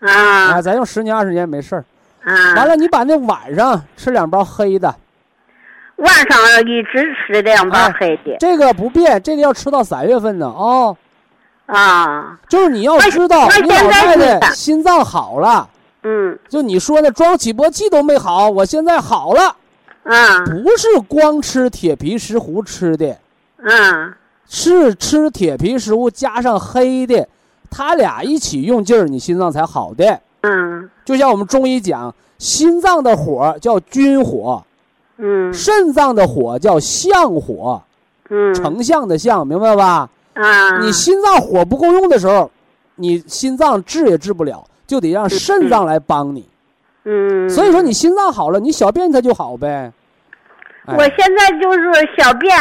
啊哎，再用十年二十年没事儿。啊！完了，你把那晚上吃两包黑的，晚上一直吃两包哎黑的这个不变，这个要吃到三月份呢啊。啊，就是你要知道，那你老现在太太心脏好了，嗯。就你说的装起搏器都没好，我现在好了，啊。不是光吃铁皮石斛吃的，嗯是吃铁皮石斛加上黑的，他俩一起用劲儿，你心脏才好的。嗯。就像我们中医讲，心脏的火叫君火，嗯肾脏的火叫相火，嗯成相的相，明白吧？啊，你心脏火不够用的时候，你心脏治也治不了，就得让肾脏来帮你。嗯，所以说你心脏好了，你小便它就好呗。哎我现在就是小便，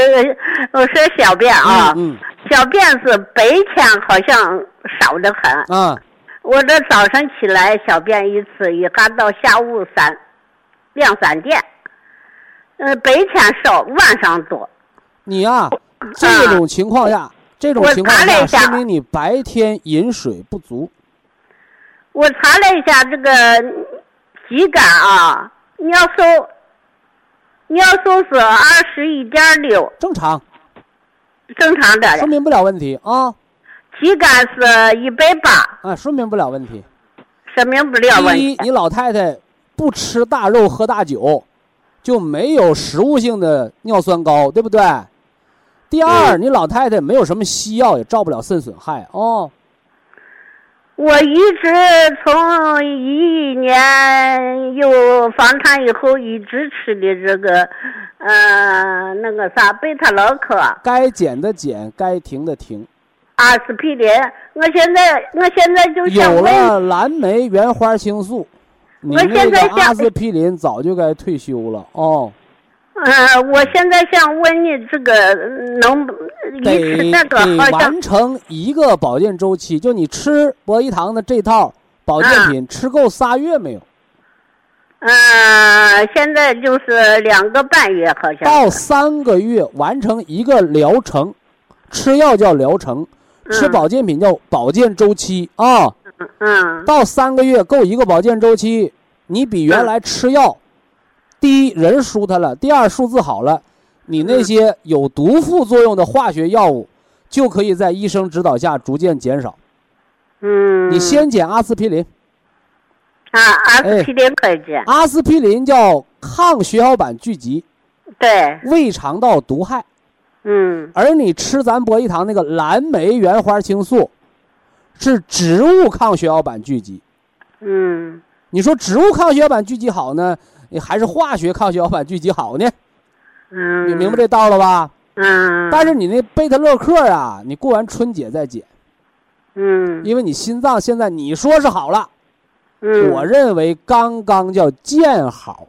我说小便啊，嗯小便是白天好像少得很。嗯啊，我这早上起来小便一次，一干到下午三两三点。嗯、白天少，晚上多。你呀、这种情况下，这种情况下说明你白天饮水不足。我查了一下这个肌酐啊，尿素，尿素是二十一点六，正常，正常的。说明不了问题啊，肌酐是一百八，啊，说明不了问题。说明不了问第一，题。你老太太不吃大肉喝大酒，就没有食物性的尿酸高，对不对？第二，嗯你老太太没有什么西药，也照不了肾损害哦。我一直从一一年有房产以后，一直吃的这个，呃，那个啥贝塔乐克、该减的减，该停的停。阿司匹林。我现在，我现在就想了蓝莓原花青素，你我那现在阿司匹林早就该退休了哦。呃，我现在想问你，这个能一吃得那个得好像完成一个保健周期，就你吃博一堂的这套保健啊品，吃够仨月没有？呃，现在就是两个半月，好像到三个月完成一个疗程，吃药叫疗程，吃嗯保健品叫保健周期啊。嗯。到三个月够一个保健周期，你比原来吃药，第一人舒坦了，第二数字好了，你那些有毒副作用的化学药物，就可以在医生指导下逐渐减少。嗯，你先减阿司匹林，啊，阿司匹林可以减，阿司匹林叫抗血小板聚集，对，胃肠道毒害。嗯。而你吃咱博一堂那个蓝莓原花青素，是植物抗血小板聚集。嗯你说植物抗血小板聚集好呢，你还是化学抗血小板聚集好呢？嗯，你明白这道了吧？嗯，但是你那贝特乐克啊，你过完春节再减，嗯因为你心脏现在你说是好了，嗯，我认为刚刚叫见好，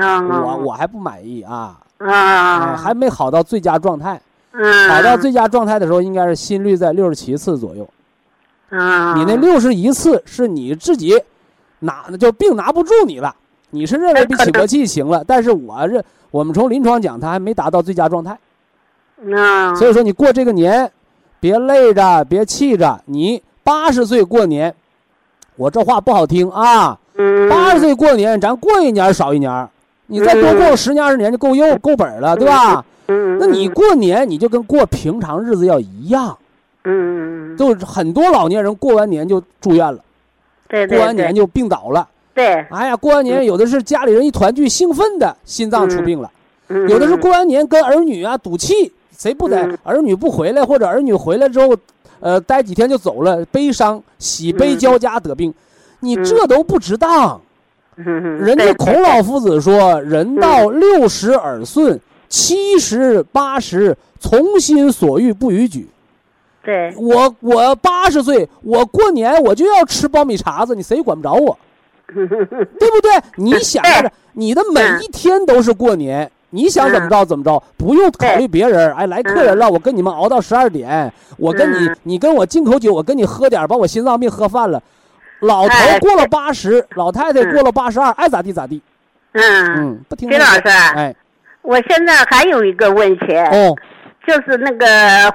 啊，我我还不满意啊，哎啊，还没好到最佳状态。嗯，好到最佳状态的时候，应该是心率在六十七次左右。啊，你那六十一次是你自己拿就病拿不住你了，你是认为比起搏器行了，但是我认我们从临床讲，它还没达到最佳状态。那，所以说，你过这个年，别累着，别气着。你八十岁过年，我这话不好听啊。嗯，八十岁过年，咱过一年少一年，你再多过十年二十年就够用够本了，对吧？嗯，那你过年你就跟过平常日子要一样。嗯，就很多老年人过完年就住院了，对过完年就病倒了。对，哎呀，过完年有的是家里人一团聚兴奋的心脏出病了，嗯有的是过完年跟儿女啊赌气，谁不在？嗯。儿女不回来，或者儿女回来之后，呃，待几天就走了，悲伤喜悲嗯交加得病，你这都不值当。嗯，人家孔老夫子说：“人到六十耳顺，七十八十，从心所欲不逾矩。”对，我我八十岁，我过年我就要吃苞米碴子，你谁管不着我，对不对？你想着你的每一天都是过年，你想怎么着怎么着，不用考虑别人。哎，来客人了，我跟你们熬到十二点，我跟你嗯你跟我进口酒，我跟你喝点，把我心脏病喝犯了。老头哎过了八十，老太太过了八十二，爱咋地咋地。嗯，嗯，不听徐老话。师，啊哎，我现在还有一个问题，哦，就是那个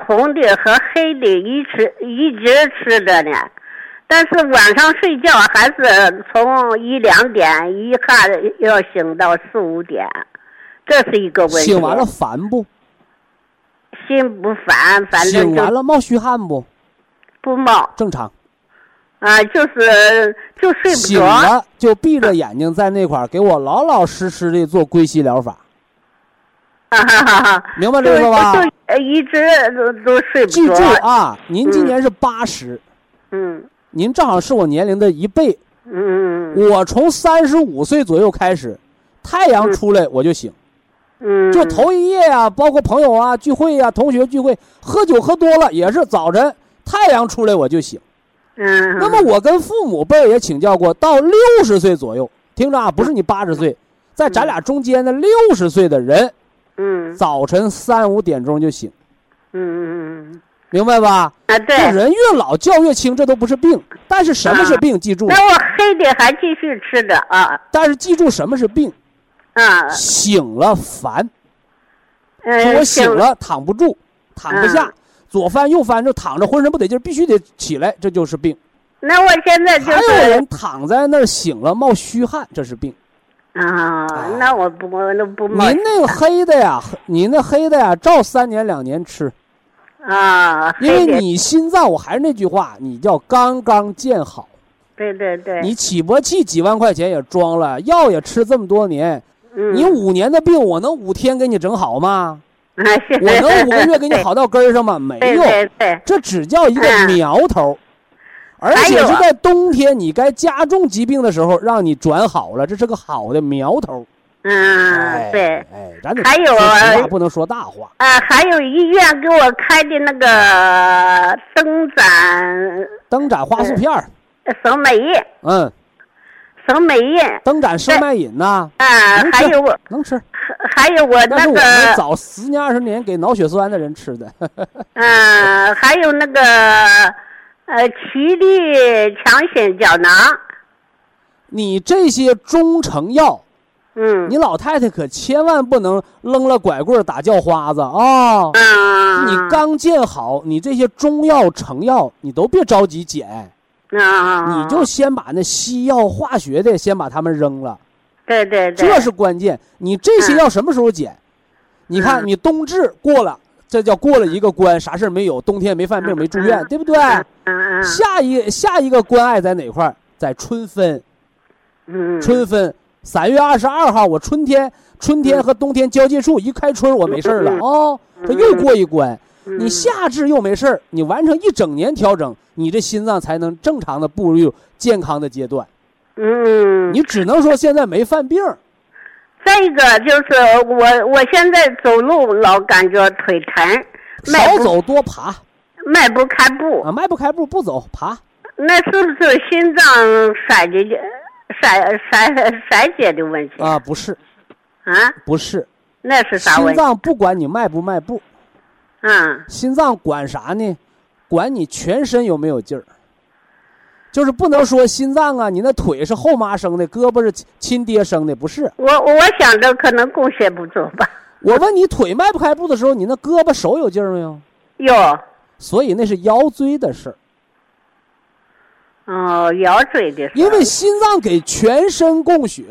红的和黑的一直一直吃着呢，但是晚上睡觉还是从一两点一下要醒到四五点，这是一个问题。醒完了烦不？心不烦，反正醒完了冒虚汗不？不冒正常。啊，就是就睡不着醒着。了就闭着眼睛在那块儿给我老老实实的做归息疗法！明白就这个吧？就呃一直都都睡不记。住啊，您今年是八十、嗯您正好是我年龄的一倍。嗯我从三十五岁左右开始，太阳出来我就醒，嗯，就头一夜啊，包括朋友啊聚会呀、同学聚会，喝酒喝多了也是早晨太阳出来我就醒。嗯。那么我跟父母辈也请教过，到六十岁左右，听着啊，不是你八十岁，在咱俩中间的六十岁的人，嗯早晨三五点钟就醒，嗯嗯嗯嗯明白吧？啊对这对。人越老觉越轻，这都不是病。但是什么是病？记住，那我黑的还继续吃着啊但是记住什么是病？啊醒了烦，嗯我醒了躺不住，躺不下嗯，左翻右翻就躺着，浑身不得劲，必须得起来，这就是病。那我现在就还有人躺在那儿醒了冒虚汗，这是病。啊，那我不我都不冒您那个黑的呀，您那黑的呀，照三年两年吃，啊，因为你心脏，我还是那句话，你叫刚刚建好，对对对，你起搏器几万块钱也装了，药也吃这么多年，嗯。你五年的病，我能五天给你整好吗？我能五个月给你好到根儿上吗？没对有，对对。这只叫一个嗯。苗头，而且是在冬天你该加重疾病的时候让你转好了，这是个好的苗头。嗯哎，对。哎，咱得还有啊，不能说大话。啊，还有医院给我开的那个灯盏灯盏花素片儿，呃生美饮，嗯，生美饮灯盏生脉饮呐，啊还有我能吃，还有我那那是我早十年二十年给脑血栓的人吃的。嗯，还有那个呃奇力强心胶囊，你这些中成药，嗯你老太太可千万不能扔了拐棍打叫花子啊！嗯，你刚建好，你这些中药成药，你都别着急捡，啊，你就先把那西药、化学的先把它们扔了，对对对，这是关键。你这些药什么时候减？你看，嗯你冬至过了，这叫过了一个关，啥事儿没有，冬天没犯病，没住院，对不对？下一下一个关爱在哪块儿？在春分，嗯，春分三月二十二号，我春天春天和冬天交界处一开春，我没事儿了嗯哦，这又过一关。嗯你夏至又没事儿，你完成一整年调整，你这心脏才能正常的步入健康的阶段。嗯，你只能说现在没犯病，再一个就是我我现在走路老感觉腿疼，少走多爬迈不开步，啊，迈不开步不走爬。那是不是心脏衰竭衰衰衰竭的问题啊，不是啊？不是，那是啥心问题？脏不管你迈不迈步，嗯心脏管啥呢？管你全身有没有劲儿。就是不能说心脏啊，你那腿是后妈生的，胳膊是亲亲爹生的，不是。我我想着可能供血不足吧。我问你，腿迈不开步的时候，你那胳膊手有劲儿没有？有。所以那是腰椎的事儿。哦，腰椎的事。因为心脏给全身供血。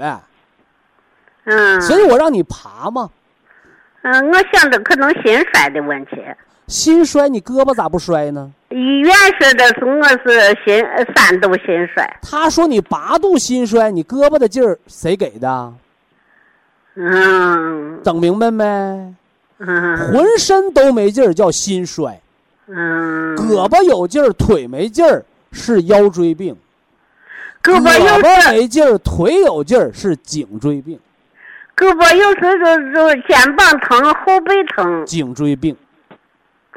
嗯。所以我让你爬嘛。嗯，我想着可能心衰的问题。心衰，你胳膊咋不摔呢？医院说的是我是心三度心衰。他说你八度心衰，你胳膊的劲儿谁给的？嗯。整明白没？嗯。浑身都没劲儿叫心衰。嗯。胳膊有劲儿，腿没劲儿是腰椎病。胳膊胳膊没劲儿，腿有劲儿是颈椎病。胳膊有时候就就肩膀疼，后背疼。颈椎病。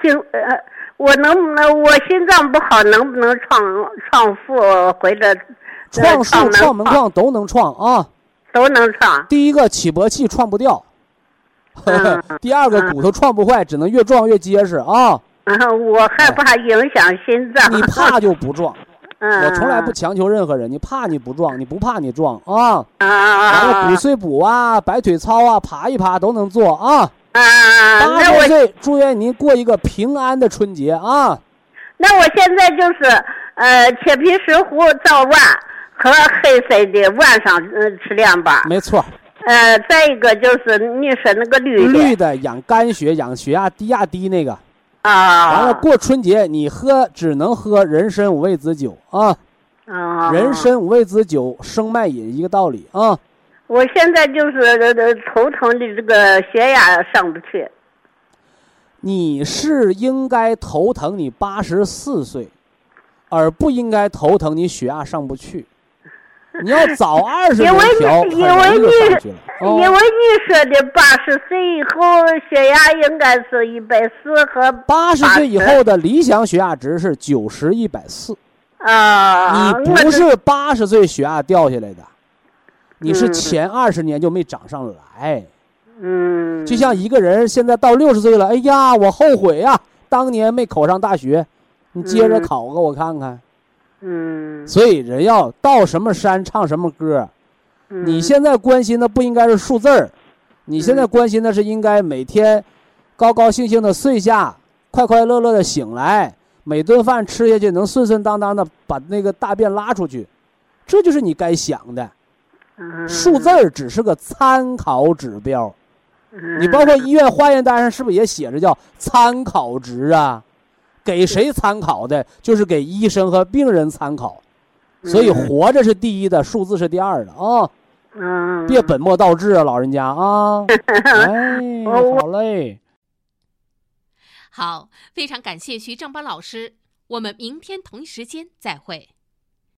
颈呃，我能不能我心脏不好，能不能创创腹或者创树、创门框都能创啊？都能创。第一个起搏器创不掉，第二个骨头创不坏，只能越撞越结实啊。嗯，我害怕影响心脏。你怕就不撞。嗯。我从来不强求任何人，你怕你不撞，你不怕你撞啊。啊啊完了，骨碎补啊，摆腿操啊，爬一爬都能做啊。啊，八十岁，祝愿您过一个平安的春节啊！那我现在就是呃，铁皮石斛早晚和黑色的晚上嗯吃两把。没错。呃，再一个就是你说那个绿的。绿的养肝血、养血压低压低那个。啊。完了，过春节你喝只能喝人参五味子酒啊。啊。人参五味子酒生脉饮一个道理啊。我现在就是头疼的这个血压上不去。你是应该头疼你八十四岁，而不应该头疼你血压上不去。你要早二十多条，因为你因为你说的八十岁以后血压应该是一百四和八十岁以后的理想血压值是九十一百四。啊。你不是八十岁血压掉下来的。你是前二十年就没涨上来，嗯，就像一个人现在到六十岁了，哎呀，我后悔呀，当年没考上大学，你接着考个我看看，嗯，所以人要到什么山唱什么歌，你现在关心的不应该是数字儿，你现在关心的是应该每天高高兴兴的睡下，快快乐乐的醒来，每顿饭吃下去能顺顺当当的把那个大便拉出去，这就是你该想的。数字儿只是个参考指标，你包括医院化验单上是不是也写着叫参考值啊？给谁参考的？就是给医生和病人参考，所以活着是第一的，数字是第二的啊。嗯，别本末倒置啊，老人家啊。哎，好嘞。好，非常感谢徐正邦老师，我们明天同一时间再会。